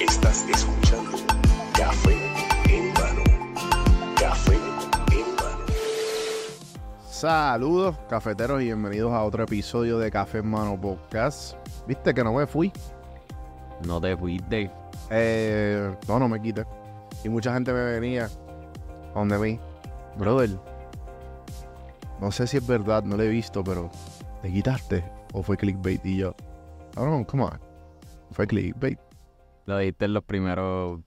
Estás escuchando Café en mano. Café en mano. Saludos, cafeteros, y bienvenidos a otro episodio de Café en Mano Podcast. ¿Viste que no me fui? No te fuiste. Eh, no, no me quité. Y mucha gente me venía donde mí. Brother, no sé si es verdad, no lo he visto, pero ¿te quitaste? ¿O fue clickbait? Y yo, oh no, come on. Fue clickbait. Lo dijiste en los primeros.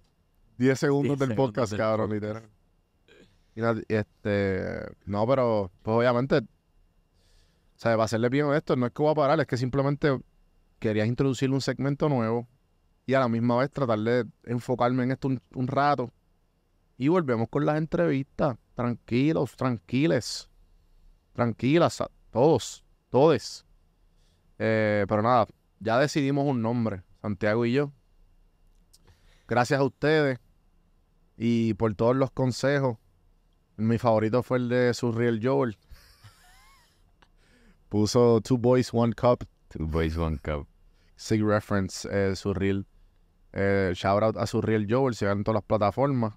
10 segundos 10 del segundos podcast, del cabrón, podcast. literal. Este. No, pero, pues obviamente. O sea, para hacerle bien esto, no es que voy a parar, es que simplemente quería introducirle un segmento nuevo y a la misma vez tratar de enfocarme en esto un, un rato. Y volvemos con las entrevistas. Tranquilos, tranquiles. Tranquilas, a- todos, todes. Eh, pero nada, ya decidimos un nombre, Santiago y yo. Gracias a ustedes y por todos los consejos. Mi favorito fue el de Surreal Joel. Puso Two Boys, One Cup. Two Boys One Cup. Sig Reference, eh, Surreal. Eh, shout out a Surreal Joel, se en todas las plataformas.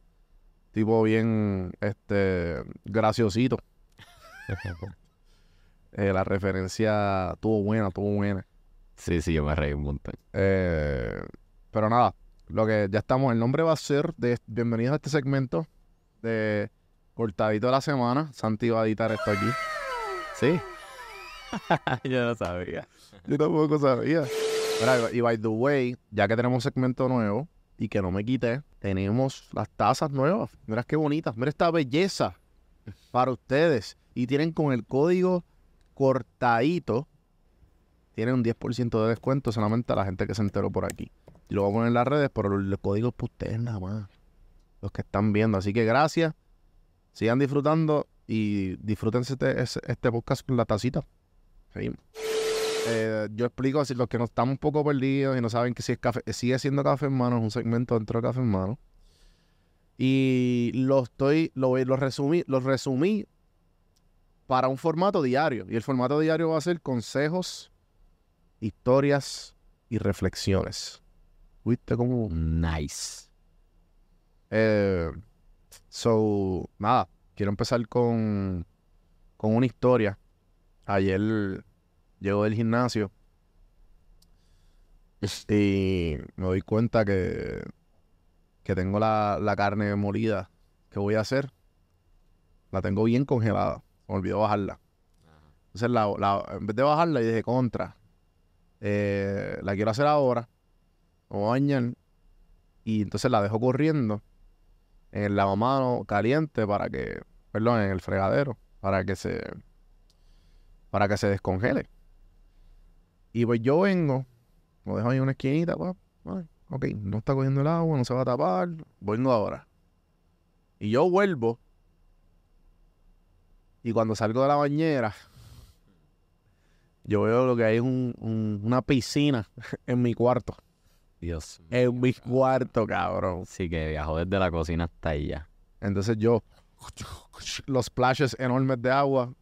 Tipo bien, este, graciosito. Eh, la referencia estuvo buena, estuvo buena. Sí, sí, yo me reí un montón. Eh, pero nada, lo que ya estamos, el nombre va a ser de bienvenidos a este segmento de cortadito de la semana. Santi va a editar esto aquí. Sí, yo no sabía. yo tampoco sabía. Mira, y by the way, ya que tenemos un segmento nuevo y que no me quité, tenemos las tazas nuevas. Mira qué bonitas, mira esta belleza para ustedes. Y tienen con el código cortadito, tienen un 10% de descuento solamente a la gente que se enteró por aquí. Y lo voy a poner en las redes, pero el código es para ustedes nada más. Los que están viendo. Así que gracias. Sigan disfrutando y disfrútense este, este podcast con la tacita. Seguimos. Eh, yo explico, si los que no estamos un poco perdidos y no saben que si es café, sigue siendo café en mano, es un segmento dentro de café en mano. Y lo estoy, lo, lo resumí, lo resumí para un formato diario. Y el formato diario va a ser consejos, historias y reflexiones. ¿Viste cómo? Nice. Eh, so, nada, quiero empezar con, con una historia. Ayer llego del gimnasio y me doy cuenta que, que tengo la, la carne molida que voy a hacer. La tengo bien congelada. Me olvidó bajarla. Entonces, la, la- en vez de bajarla, y dije contra. eh, la quiero hacer ahora. A bañar. Y entonces la dejo corriendo en el lavamano caliente para que, perdón, en el fregadero, para que se, para que se descongele. Y pues yo vengo, lo dejo ahí en una esquinita, ay, ok, no está cogiendo el agua, no se va a tapar, vengo ahora. Y yo vuelvo, y cuando salgo de la bañera, yo veo lo que hay es un- un- una piscina en mi cuarto. Dios. En mi cuarto, cabrón. Sí, que viajó desde la cocina hasta ya. Entonces yo, los splashes enormes de agua,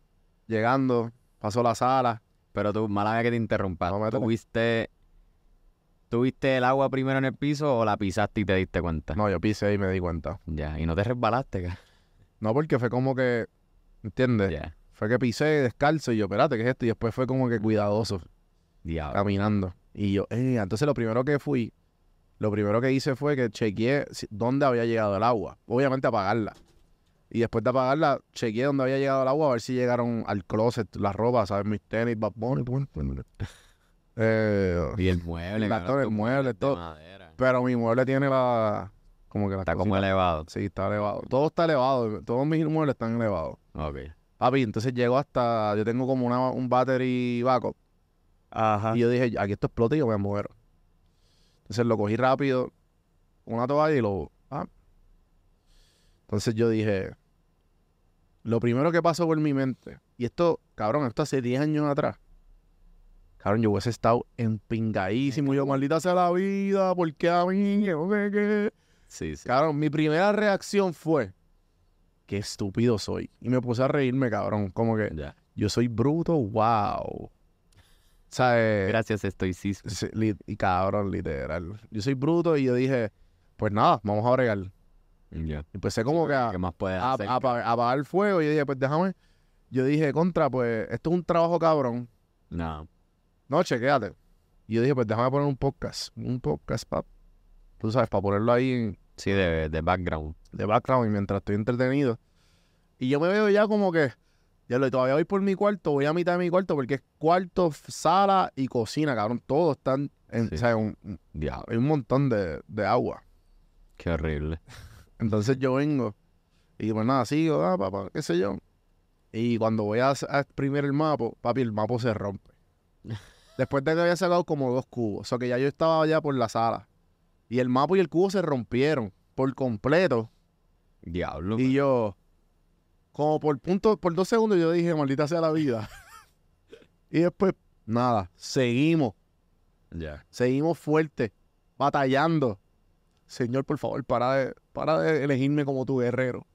llegando, paso la sala. Pero tú, mala mía que te interrumpa. No. ¿Tuviste, ¿Tuviste el agua primero en el piso o la pisaste y te diste cuenta? No, yo pisé y me di cuenta. Ya, y no te resbalaste, ca- No, porque fue como que, ¿entiendes? Fue que pisé descalzo y yo, espérate, ¿qué es esto? Y después fue como que cuidadoso, Diablo. caminando. Y yo, eh, entonces lo primero que fui, lo primero que hice fue que chequeé dónde había llegado el agua. Obviamente apagarla. Y después de apagarla, chequeé dónde había llegado el agua a ver si llegaron al closet, las ropas, ¿sabes? Mis tenis, Bad Bunny, eh, Y el mueble. La el mueble, todo. Pero mi mueble tiene la. Como que la Está como elevado. Sí, está elevado. Todo está elevado. Todos mis muebles están elevados. Ok. Papi, entonces llego hasta. Yo tengo como una, un battery backup. Ajá. Y yo dije, aquí esto explota y yo me muero. Entonces lo cogí rápido, una toalla y lo. ah. Entonces yo dije. Lo primero que pasó por mi mente. Y esto, cabrón, esto hace 10 años atrás. Cabrón, yo hubiese estado empingadísimo. Yo, maldita sea la vida, ¿por qué a mí? ¿Qué, qué, qué? Sí, sí. Cabrón, mi primera reacción fue, qué estúpido soy. Y me puse a reírme, cabrón. Como que Ya. yo soy bruto, wow. ¿Sabes? Gracias, estoicismo. Sí, y cabrón, literal. Yo soy bruto y yo dije, pues nada, vamos a bregar. Ya. Empecé como que a, ¿Qué más puedes a- hacer? a apa- a apagar el fuego y yo dije, pues déjame. Yo dije, contra, pues esto es un trabajo cabrón. No. No, chequéate. Y yo dije, pues déjame poner un podcast. Un podcast, pap. Tú sabes, para ponerlo ahí en, Sí, de, de background. de background y mientras estoy entretenido. Y yo me veo ya como que, ya lo todavía voy por mi cuarto, voy a mitad de mi cuarto porque es cuarto, sala y cocina, cabrón. Todos están, en, Sí. o sea, un- un- hay un montón de, de agua. qué horrible. Entonces yo vengo y pues nada, sigo, ah, papá, qué sé yo. Y cuando voy a, a exprimir el mapa, papi, el mapa se rompe. Después de que había sacado como dos cubos. O sea que ya yo estaba allá por la sala. Y el mapa y el cubo se rompieron por completo. Diablo. Y yo, como por punto, por dos segundos, yo dije, maldita sea la vida. y después, nada, seguimos, Ya. seguimos fuerte, batallando. Señor, por favor, para de, para de elegirme como tu guerrero.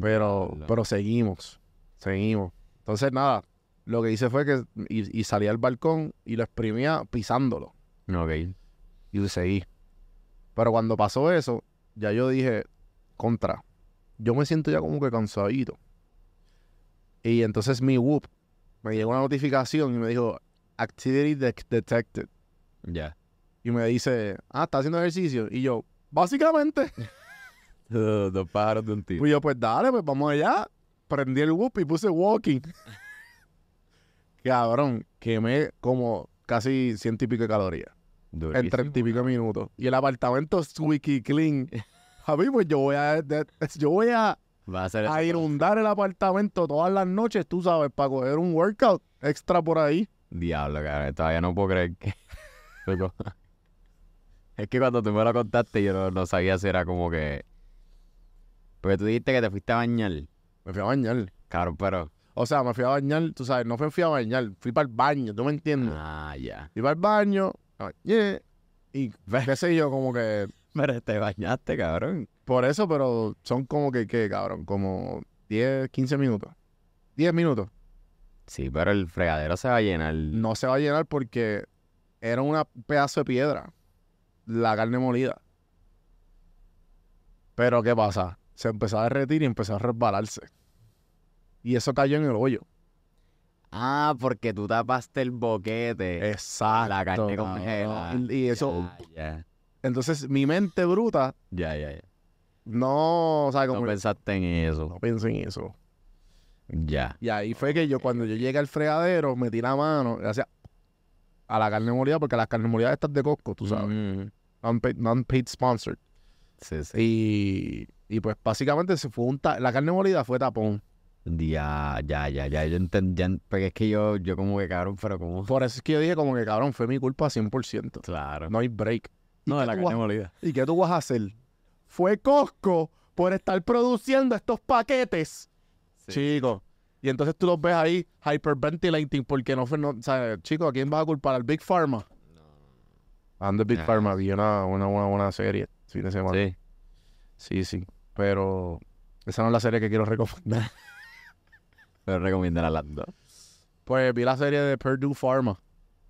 Pero, Diablo. pero seguimos, seguimos. Entonces, nada, lo que hice fue que y, y salí al balcón y lo exprimía pisándolo. Ok. Y seguí. Pero cuando pasó eso, ya yo dije, contra, yo me siento ya como que cansadito. Y entonces mi whoop me llegó una notificación y me dijo, activity de- detected. Ya. Y me dice, ah, ¿estás haciendo ejercicio? Y yo, básicamente. Dos pájaros de un tiro. Y yo, pues dale, pues vamos allá. Prendí el whoop y puse walking. Cabrón, quemé como casi ciento y pico de calorías. en Durísimo. treinta y pico minutos. Y el apartamento squeaky clean. A mí, pues yo voy a, yo voy a, Va a ser a eso. inundar el apartamento todas las noches, tú sabes, para coger un workout extra por ahí. Diablo, cabrón. Todavía no puedo creer que. Es que cuando tú me lo contaste, yo no, no sabía si era como que. Porque tú dijiste que te fuiste a bañar. Me fui a bañar. Cabrón, pero. O sea, me fui a bañar, tú sabes, no fui, fui a bañar, fui para el baño, ¿tú me entiendes? Ah, ya. Fui para el baño, bañé, y qué sé yo, como que, Pero te bañaste, cabrón. por eso, pero son como que, ¿qué, cabrón? Como 10, 15 minutos. 10 minutos. Sí, pero el fregadero se va a llenar. no se va a llenar porque era un pedazo de piedra, la carne molida. Pero ¿qué pasa? Se empezó a derretir y empezó a resbalarse. Y eso cayó en el hoyo. Ah, porque tú tapaste el boquete. Exacto. la carne congelada. Y, y eso, ya. entonces mi mente bruta Ya, ya, ya. no, o sea, como No pensaste en eso. no pensé en eso. Ya. Y ahí fue que yo cuando yo llegué al fregadero metí la mano gracias a la carne molida porque las carnes molidas estas de Costco, tú sabes, Mm, non-paid, non-paid sponsored. Sí, sí. Y, y pues básicamente se fue un ta- la carne molida fue tapón. Ya, ya, ya, ya. Yo entendí. Porque es que yo, yo como que cabrón, pero como. Por eso es que yo dije como que cabrón, fue mi culpa 100%. Claro. No hay break. ¿Y, No, de la carne molida. ¿Y qué tú vas a hacer? Fue Costco por estar produciendo estos paquetes. Chicos. Y entonces tú los ves ahí hyperventilating porque no fue, no, o sea, chicos, ¿a quién vas a culpar? ¿Al Big Pharma? Ando Big Ah. Pharma, vi una, una, una, una serie este fin de semana. Sí. sí, sí. Pero esa no es la serie que quiero recomendar. Pero recomiendan a las dos. Pues vi la serie de Purdue Pharma,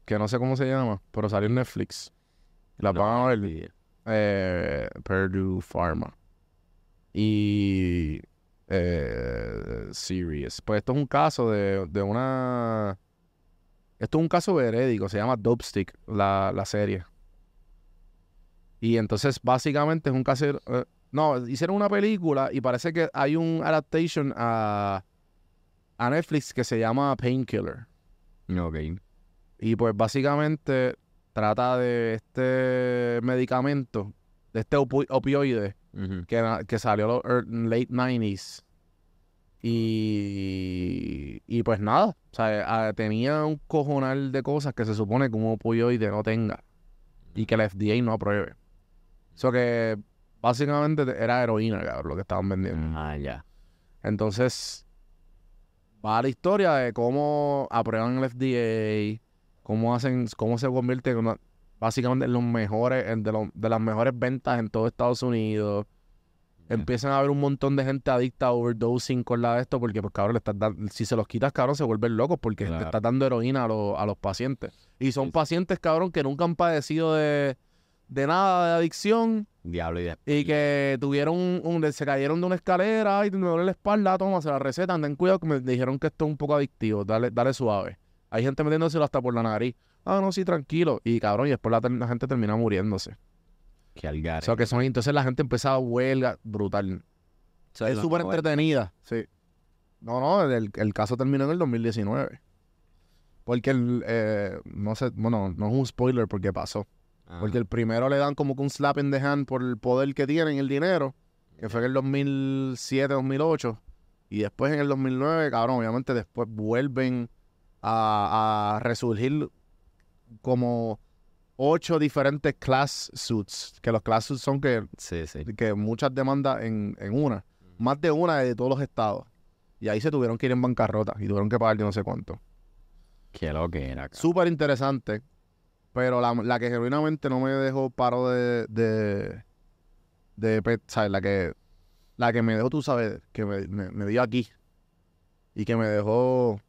que no sé cómo se llama, pero salió en Netflix. La No, van a ver. Eh, Purdue Pharma. Y eh, Serious. Pues esto es un caso de, de una. Esto es un caso verédico, se llama Dope Stick, la, la serie. Y entonces, básicamente, es un caso. eh, no, hicieron una película y parece que hay un adaptation a, a Netflix que se llama Painkiller. Ok. Y pues básicamente trata de este medicamento, de este opi- opioide que, que salió los ear- late 90s. Y, y pues nada, o sea, ah, tenía un cojonal de cosas que se supone que un opioide no tenga y que el FDA no apruebe. Eso que básicamente era heroína, cabrón, lo que estaban vendiendo. Ah, ya. Entonces, va la historia de cómo aprueban el FDA, cómo hacen, cómo se convierte en una- básicamente en los mejores, en de, los- de las mejores ventas en todo Estados Unidos. Empiezan a haber un montón de gente adicta a overdosing con la de esto, porque, pues, cabrón, le estás dando- si se los quitas, cabrón, se vuelven locos porque te estás dando heroína a, los- a los pacientes. Y son sí. pacientes, cabrón, que nunca han padecido de, de nada de adicción Diablo y de... y que tuvieron un, un- se cayeron de una escalera y me duele la espalda, toma, se la recetan, ten cuidado que me dijeron que esto es un poco adictivo, dale, dale suave. Hay gente metiéndoselo hasta por la nariz. Ah, no, sí, tranquilo. Y cabrón, y después la, la gente termina muriéndose. Que algar. O sea, que son, entonces la gente empieza a huelga brutal. es súper entretenida, sí. No, no, el, el caso terminó en el 2019. Porque el, eh, no sé, bueno, no es un spoiler porque pasó. Porque el primero le dan como que un slap in the hand por el poder que tienen, el dinero, que fue en el 2007, 2008. Y después en el 2009, cabrón, obviamente después vuelven a, a resurgir como ocho diferentes class suits. Que los class suits son que, Sí, sí. que muchas demandas en, en una. Más de una de todos los estados. Y ahí se tuvieron que ir en bancarrota y tuvieron que pagar yo no sé cuánto. Qué lo que era. Súper interesante. Pero la, que genuinamente no me dejó paro de. de, de pe- ¿sabes? La que, la que me dejó, tú sabes, que me, me- dio aquí. Y que me dejó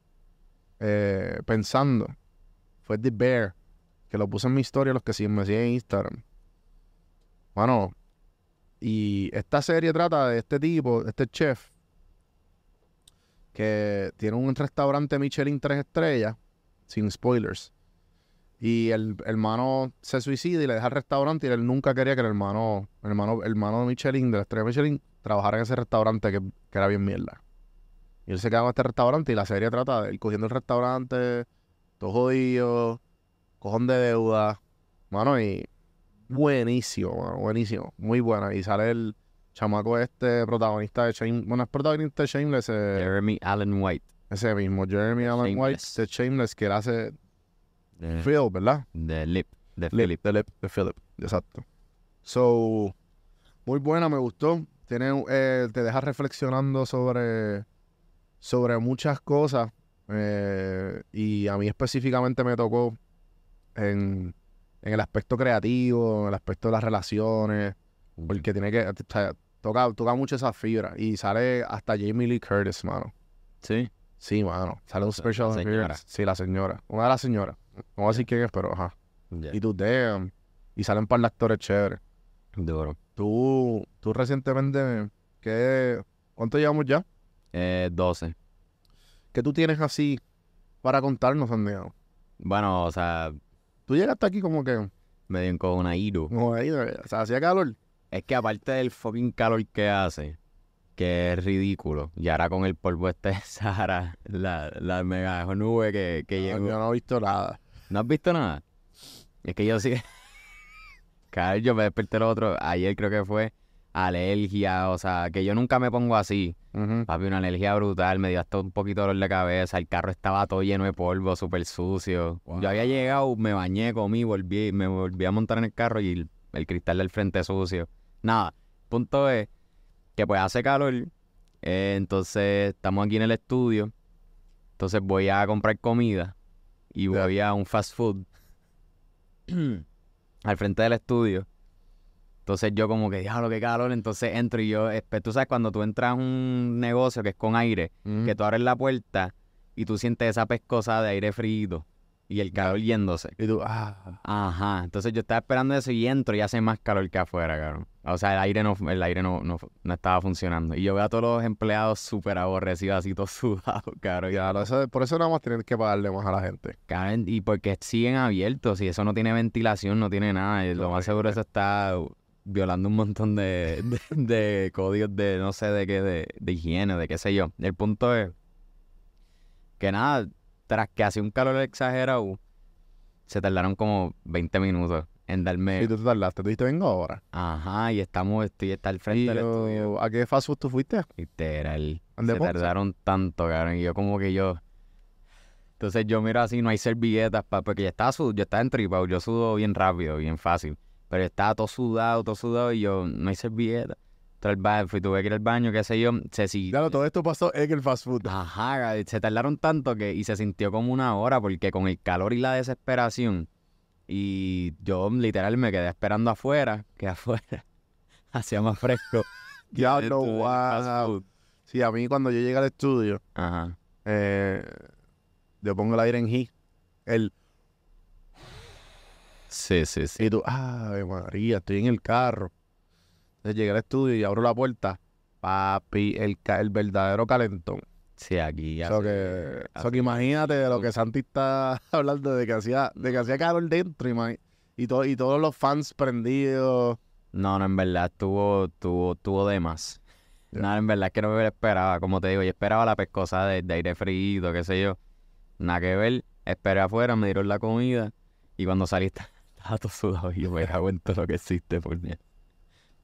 eh, pensando. Fue The Bear. Que lo puse en mi historia, los que siguen, me siguen en Instagram. Bueno. Y esta serie trata de este tipo, este chef. Que tiene un restaurante Michelin tres estrellas sin spoilers. Y el, el hermano se suicida y le deja el restaurante y él nunca quería que el hermano, el hermano, el hermano de Michelin, de la estrella Michelin, trabajara en ese restaurante que, que era bien mierda. Y él se queda en este restaurante y la serie trata de él cogiendo el restaurante, todo jodido, cojón de deuda, mano, y buenísimo, mano, buenísimo, muy buena. Y sale el chamaco este, protagonista de Shame, bueno, es protagonista de Shameless, eh, Jeremy Allen White. ese mismo, Jeremy Allen White, de Shameless, que él hace De, Phil, ¿verdad? de Lip. De Lip, Philip. de Lip, de Philip, exacto. So, muy buena, me gustó. Tiene, eh, te deja reflexionando sobre, sobre muchas cosas. eh, y a mí específicamente me tocó en, en el aspecto creativo, en el aspecto de las relaciones, porque tiene que, o sea, toca, toca mucho esa fibra. Y sale hasta Jamie Lee Curtis, mano. Sí. Sí, mano. Sale un La- special la appearance. Sí, la señora. Una de las señoras. No voy a decir quién es, pero ajá. Ya. Y tú, damn. Y salen par de actores chéveres. Duro. Tú, tú recientemente, ¿qué, ¿cuánto llevamos ya? Eh, 12. ¿Qué tú tienes así para contarnos, Santiago? Bueno, o sea, Tú llegaste aquí como que, me dio con una iru. como ahí, o sea, hacía calor. Es que aparte del fucking calor que hace, que es ridículo, y ahora con el polvo este de Sahara, la, la mega nube que, que Ah, llegó. Yo no he visto nada. ¿No has visto nada? Es que yo sí. Vez yo me desperté lo otro. Ayer creo que fue alergia. O sea, que yo nunca me pongo así. Ujú. Papi, una alergia brutal. Me dio hasta un poquito de dolor de cabeza. El carro estaba todo lleno de polvo, súper sucio. Wow. Yo había llegado, me bañé, comí, volví, me volví a montar en el carro y el, el cristal del frente sucio. Nada. Punto es que pues hace calor. eh, entonces estamos aquí en el estudio. Entonces voy a comprar comida y voy a un fast food al frente del estudio. Entonces yo como que, diablo, qué calor. Entonces entro y yo, espe- tú sabes, cuando tú entras a un negocio que es con aire, que tú abres la puerta y tú sientes esa pescosa de aire frío y el calor yéndose. Y tú, ah. Ajá, entonces yo estaba esperando eso y entro y hace más calor que afuera, cabrón. O sea, el aire no, el aire no, no, no estaba funcionando. Y yo veo a todos los empleados súper aborrecidos, así todos sudados, cabrón. Lo- eso- por eso nada más tienes que pagarle más a la gente. Cabrón, y porque siguen abiertos y eso no tiene ventilación, no tiene nada. y lo más seguro eso está violando un montón de, de, de códigos de no sé de qué, de, de higiene, de qué sé yo. El punto es que nada, tras que hacía un calor exagerado, se tardaron como 20 minutos en darme. Y tú te tardaste, tú dijiste, vengo ahora. Ajá, y estamos, estoy está al frente Y del yo, estudio. ¿A qué fast food tú fuiste? Literal. ¿Al de Se Ponce? tardaron tanto, cabrón. Y yo como que yo... Entonces yo miro así, no hay servilletas, pa, porque yo estaba, sud- yo estaba entripado, yo sudo bien rápido, bien fácil. Pero estaba todo sudado, todo sudado, y yo, no hay servilletas. Entonces fui, tuve que ir al baño, qué sé yo, se siguió. Claro, todo esto pasó en el fast food. Ajá, se tardaron tanto que, y se sintió como una hora, porque con el calor y la desesperación, y yo literal me quedé esperando afuera, que afuera hacía más fresco. Ya, no, wow. Sí, a mí cuando yo llegué al estudio, Ajá. eh, yo pongo el aire en G. El, Sí, sí, sí. y tú, ay, María, estoy en el carro. Entonces llegué al estudio y abro la puerta. Papi, el, el verdadero calentón. Sí, aquí So hace- que, so que imagínate de lo que Santi está hablando de que hacía, de que hacía calor dentro imagi- y, to- y todos los fans prendidos. No, no, en verdad tuvo, tuvo, tuvo de más. Ya. Nada, en verdad es que no me esperaba. Como te digo, yo esperaba la pescosa de, de aire frío, qué sé yo. Nada que ver. Esperé afuera, me dieron la comida. Y cuando salí estaba estaba todo sudado. Y yo me cago en todo lo que existe por mí.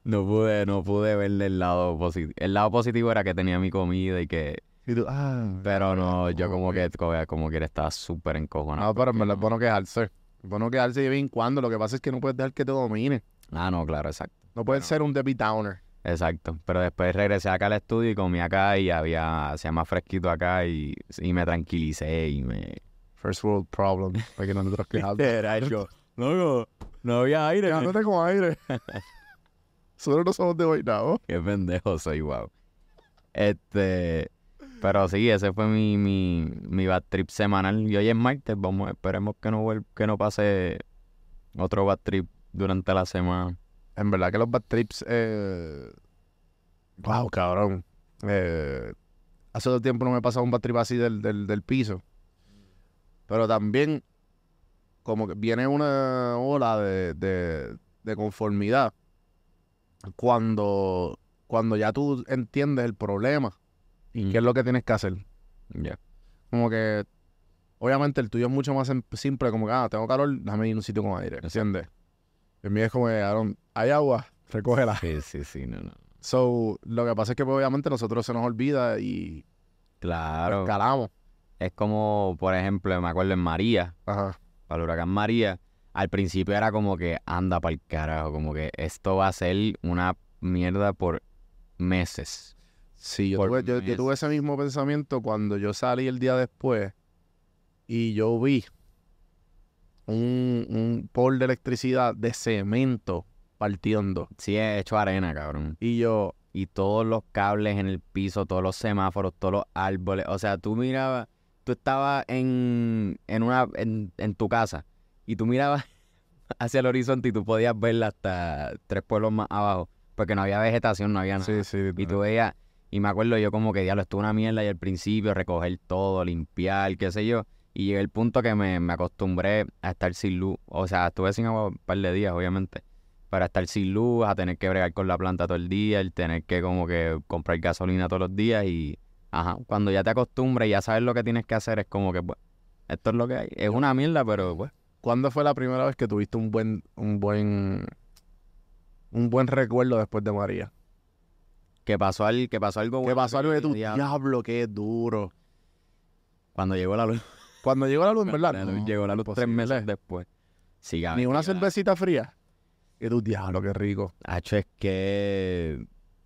No pude, no pude verle el lado positivo. El lado positivo era que tenía mi comida y que... Y tú, ah. Pero no, yo como que, como, como que estaba súper encojonado. No, pero en verdad es no- bueno quejarse. Es bueno quejarse de vez en cuando. Lo que pasa es que no puedes dejar que te domine. Ah, no, claro, exacto. No puedes ser un Debbie Downer. Exacto, pero después regresé acá al estudio y comí acá y había, hacía más fresquito acá y, y me tranquilicé y me... First world problem. Para que nosotros quejamos. Era yo. No, no, no había aire. Quejándote con aire. Nosotros no somos de Guaynabo. Qué pendejo soy, wow. Este, pero sí, ese fue mi, mi, mi bad trip semanal y hoy es martes, vamos, esperemos que no que no pase otro bad trip durante la semana. En verdad que los bad trips. Eh... Wow, cabrón. Eh... Hace todo tiempo no me he pasado un bad trip así del, del, del piso. Pero también, como que viene una ola de, de, de conformidad cuando, cuando ya tú entiendes el problema y qué es lo que tienes que hacer. Ya. Como que, obviamente, el tuyo es mucho más simple, como que, ah, tengo calor, déjame ir a un sitio con aire, ¿entiendes? El mío es como, que, Aaron, hay agua, recógela. Sí, sí, sí, no, no. So, lo que pasa es que, pues, obviamente, nosotros se nos olvida y Claro. escalamos. Es como, por ejemplo, me acuerdo en María, Ajá. para el huracán María, al principio era como que anda para el carajo, como que esto va a ser una mierda por meses. Sí, yo tuve, yo, tuve ese mismo pensamiento cuando yo salí el día después y yo vi un, un pole de electricidad de cemento partiendo. Sí, he hecho arena, cabrón. Y yo, Y todos los cables en el piso, todos los semáforos, todos los árboles. O sea, tú mirabas, tú estabas en, en una, en, en tu casa y tú mirabas hacia el horizonte y tú podías verla hasta tres pueblos más abajo, porque no había vegetación, no había nada. sí, sí. Y tú veías, y me acuerdo yo como que diablo, estuvo una mierda y al principio recoger todo, limpiar, qué sé yo. Y llegué al punto que me, me acostumbré a estar sin luz. O sea, estuve sin agua un par de días, obviamente. Para estar sin luz, a tener que bregar con la planta todo el día, el tener que como que comprar gasolina todos los días y... Ajá, cuando ya te acostumbras y ya sabes lo que tienes que hacer, es como que, pues, esto es lo que hay. Es una mierda, pero pues... ¿Cuándo fue la primera vez que tuviste un buen, un buen, un buen recuerdo después de María? Que pasó, al, que pasó algo ¿Qué bueno pasó algo de tu diablo, diablo? Qué duro. Cuando llegó la luz. Cuando llegó la luz, ¿verdad? No, llegó la luz tres meses después. Sí, cabrón, Ni una que la- cervecita fría. Y tu diablo, qué rico. Hacho, es que.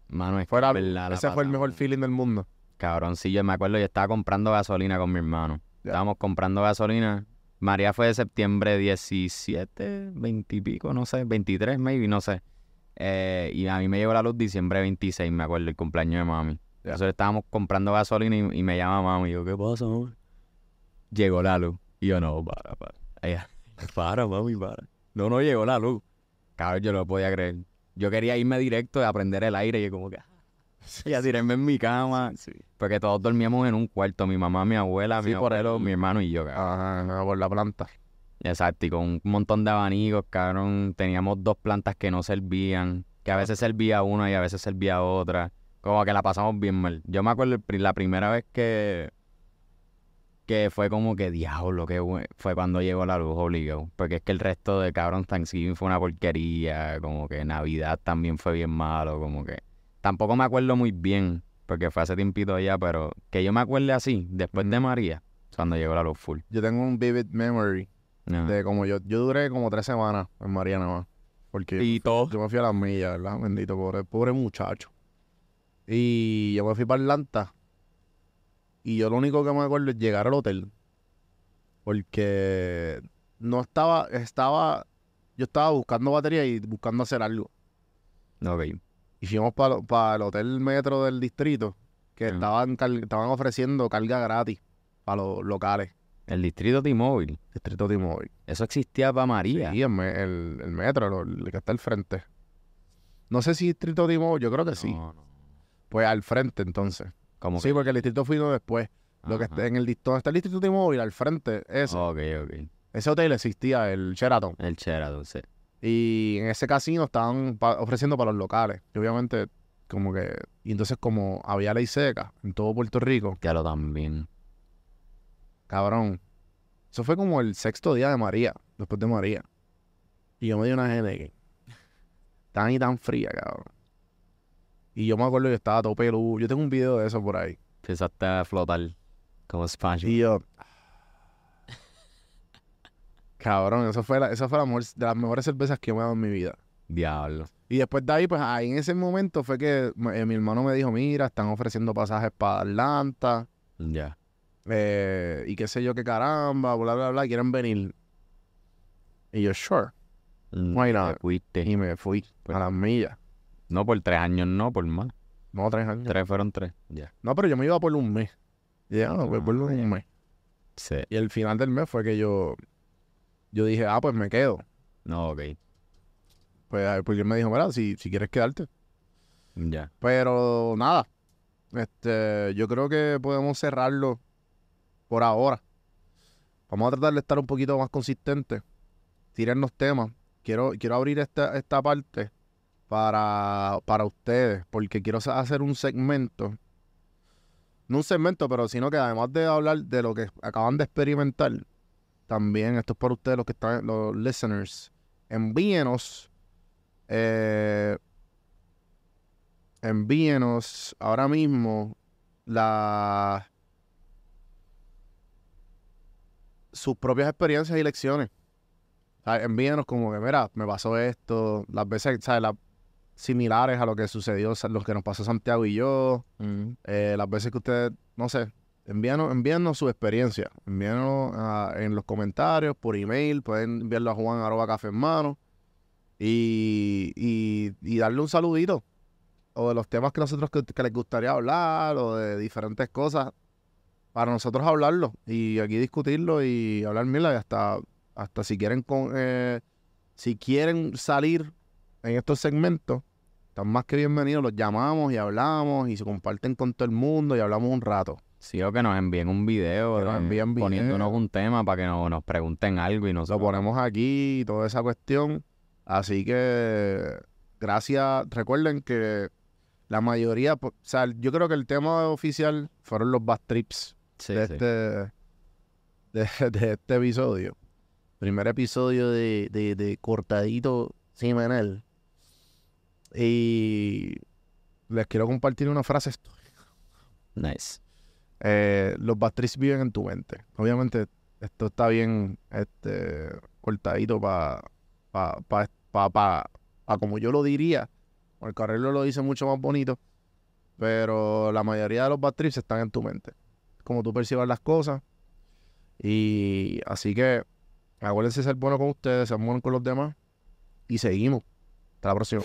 Mano, es que Fue la- en verdad la ese fue el mejor feeling del mundo. Cabrón, sí, yo me acuerdo, yo estaba comprando gasolina con mi hermano. Estábamos comprando gasolina. María fue de septiembre 17, 20 y pico, no sé, 23 maybe, no sé. Eh, y a mí me llegó la luz diciembre 26, me acuerdo, el cumpleaños de mami. Ya. Entonces estábamos comprando gasolina y, y me llama mami. Y yo, ¿qué pasa, mami? Llegó la luz. Y yo, no, para, para. Ella, para, mami, para. No, no llegó la luz. Cabrón, yo no lo podía creer. Yo quería irme directo a prender el aire y yo como que... Y a tirarme en mi cama. Porque todos dormíamos en un cuarto. Mi mamá, mi abuela, Sí, mi abuelo, el- mi hermano y yo, cabrón. Ajá, por la planta. Exacto, y con un montón de abanicos, cabrón. Teníamos dos plantas que no servían. Que a veces servía una y a veces servía otra. Como que la pasamos bien mal. Yo me acuerdo la primera vez que... Que fue como que diablo, que fue cuando llegó la luz obligado. Porque es que el resto de cabrón Thanksgiving fue una porquería. Como que Navidad también fue bien malo. Como que... Tampoco me acuerdo muy bien. Porque fue hace tiempito ya, pero... Que yo me acuerde así, después de. María. Cuando llegó la luz full. Yo tengo un vivid memory De como yo, yo duré como tres semanas en María nada más. Porque Y todo. yo me fui a las millas, ¿verdad? Bendito, pobre, pobre muchacho. Y yo me fui para Atlanta. Y yo lo único que me acuerdo es llegar al hotel. Porque no estaba, estaba, yo estaba buscando batería y buscando hacer algo. Ok. Y fuimos para el hotel metro del distrito, que estaban, estaban ofreciendo carga gratis para los locales. El distrito T-Mobile. Distrito T-Mobile. Eso existía para María. Sí, el, me- el- el metro, el que está al frente. No sé si Distrito T-Mobile, yo creo que sí. No, no. Pues al frente entonces. Como Sí, porque el distrito fuimos después. Lo que está en el dist- donde está el distrito T-Mobile, al frente, ese, Ok, ok. ese hotel existía, el Sheraton. El Sheraton, sí. Y en ese casino estaban pa- ofreciendo para los locales. Y obviamente, como que. Y entonces, como había ley seca en todo Puerto Rico, lo también. Cabrón. Eso fue como el sexto día de María, después de María. Y yo me di una Henneken. Tan y tan fría, cabrón. Y yo me acuerdo que estaba todo peludo. Yo tengo un video de eso por ahí. Empezaste a flotar como Sponge. Y yo. Cabrón, eso fue, la, esa fue la mejor- de las mejores cervezas que me he dado en mi vida. Diablo. Y después de ahí, pues ahí en ese momento fue que eh, mi hermano me dijo, mira, están ofreciendo pasajes para Atlanta, Ya. Eh, y qué sé yo qué caramba, bla, bla, bla, quieren venir. Y yo, sure. Why not? Te fuiste. Y me fui a las millas. No por tres años, no, por más. No, tres años. Tres fueron tres. Ya. No, pero yo me iba por un mes. Ah, no, pues por Ah, ya. un mes. Sí. Y el final del mes fue que yo, yo dije, ah, pues me quedo. No, ok. Pues porque él me dijo, mira, si, si quieres quedarte. Ya. Pero nada, este, yo creo que podemos cerrarlo por ahora. Vamos a tratar de estar un poquito más consistentes, tirarnos temas. Quiero, quiero abrir esta, esta parte para, para ustedes, porque quiero hacer un segmento. No un segmento, pero sino que además de hablar de lo que acaban de experimentar, también esto es para ustedes, los que están, los listeners. Envíenos eh, envíenos ahora mismo la sus propias experiencias y lecciones. O sea, envíenos como que, mira, me pasó esto, las veces, ¿sabes? Las similares a lo que sucedió, lo que nos pasó Santiago y yo, eh, las veces que ustedes, no sé, envíanos, envíanos su experiencia, envíanos ah, en los comentarios, por email, pueden enviarlo a Juan arroba café en mano. Y, y, y darle un saludito. O de los temas que nosotros que, que les gustaría hablar o de diferentes cosas para nosotros hablarlo y aquí discutirlo y hablar mila y hasta hasta si quieren con eh, si quieren salir en estos segmentos están más que bienvenidos los llamamos y hablamos y se comparten con todo el mundo y hablamos un rato Sí, o que nos envíen un video, nos envíen video. poniéndonos un tema para que no- nos pregunten algo y lo nosotros... ponemos aquí y toda esa cuestión. Así que gracias. Recuerden que la mayoría, o sea, yo creo que el tema oficial fueron los bad trips Sí, de, sí. este, de, de este episodio. Primer episodio de, de, de cortadito semanal. Y les quiero compartir una frase. Nice. Eh, los bad trips viven en tu mente. Obviamente, esto está bien este, cortadito para pa, pa, pa, pa- pa como yo lo diría. El Carrero lo dice mucho más bonito. Pero la mayoría de los bad trips están en tu mente. Como tú percibas las cosas. Y así que acuérdense de ser bueno con ustedes, ser bueno con los demás. Y seguimos. Hasta la próxima.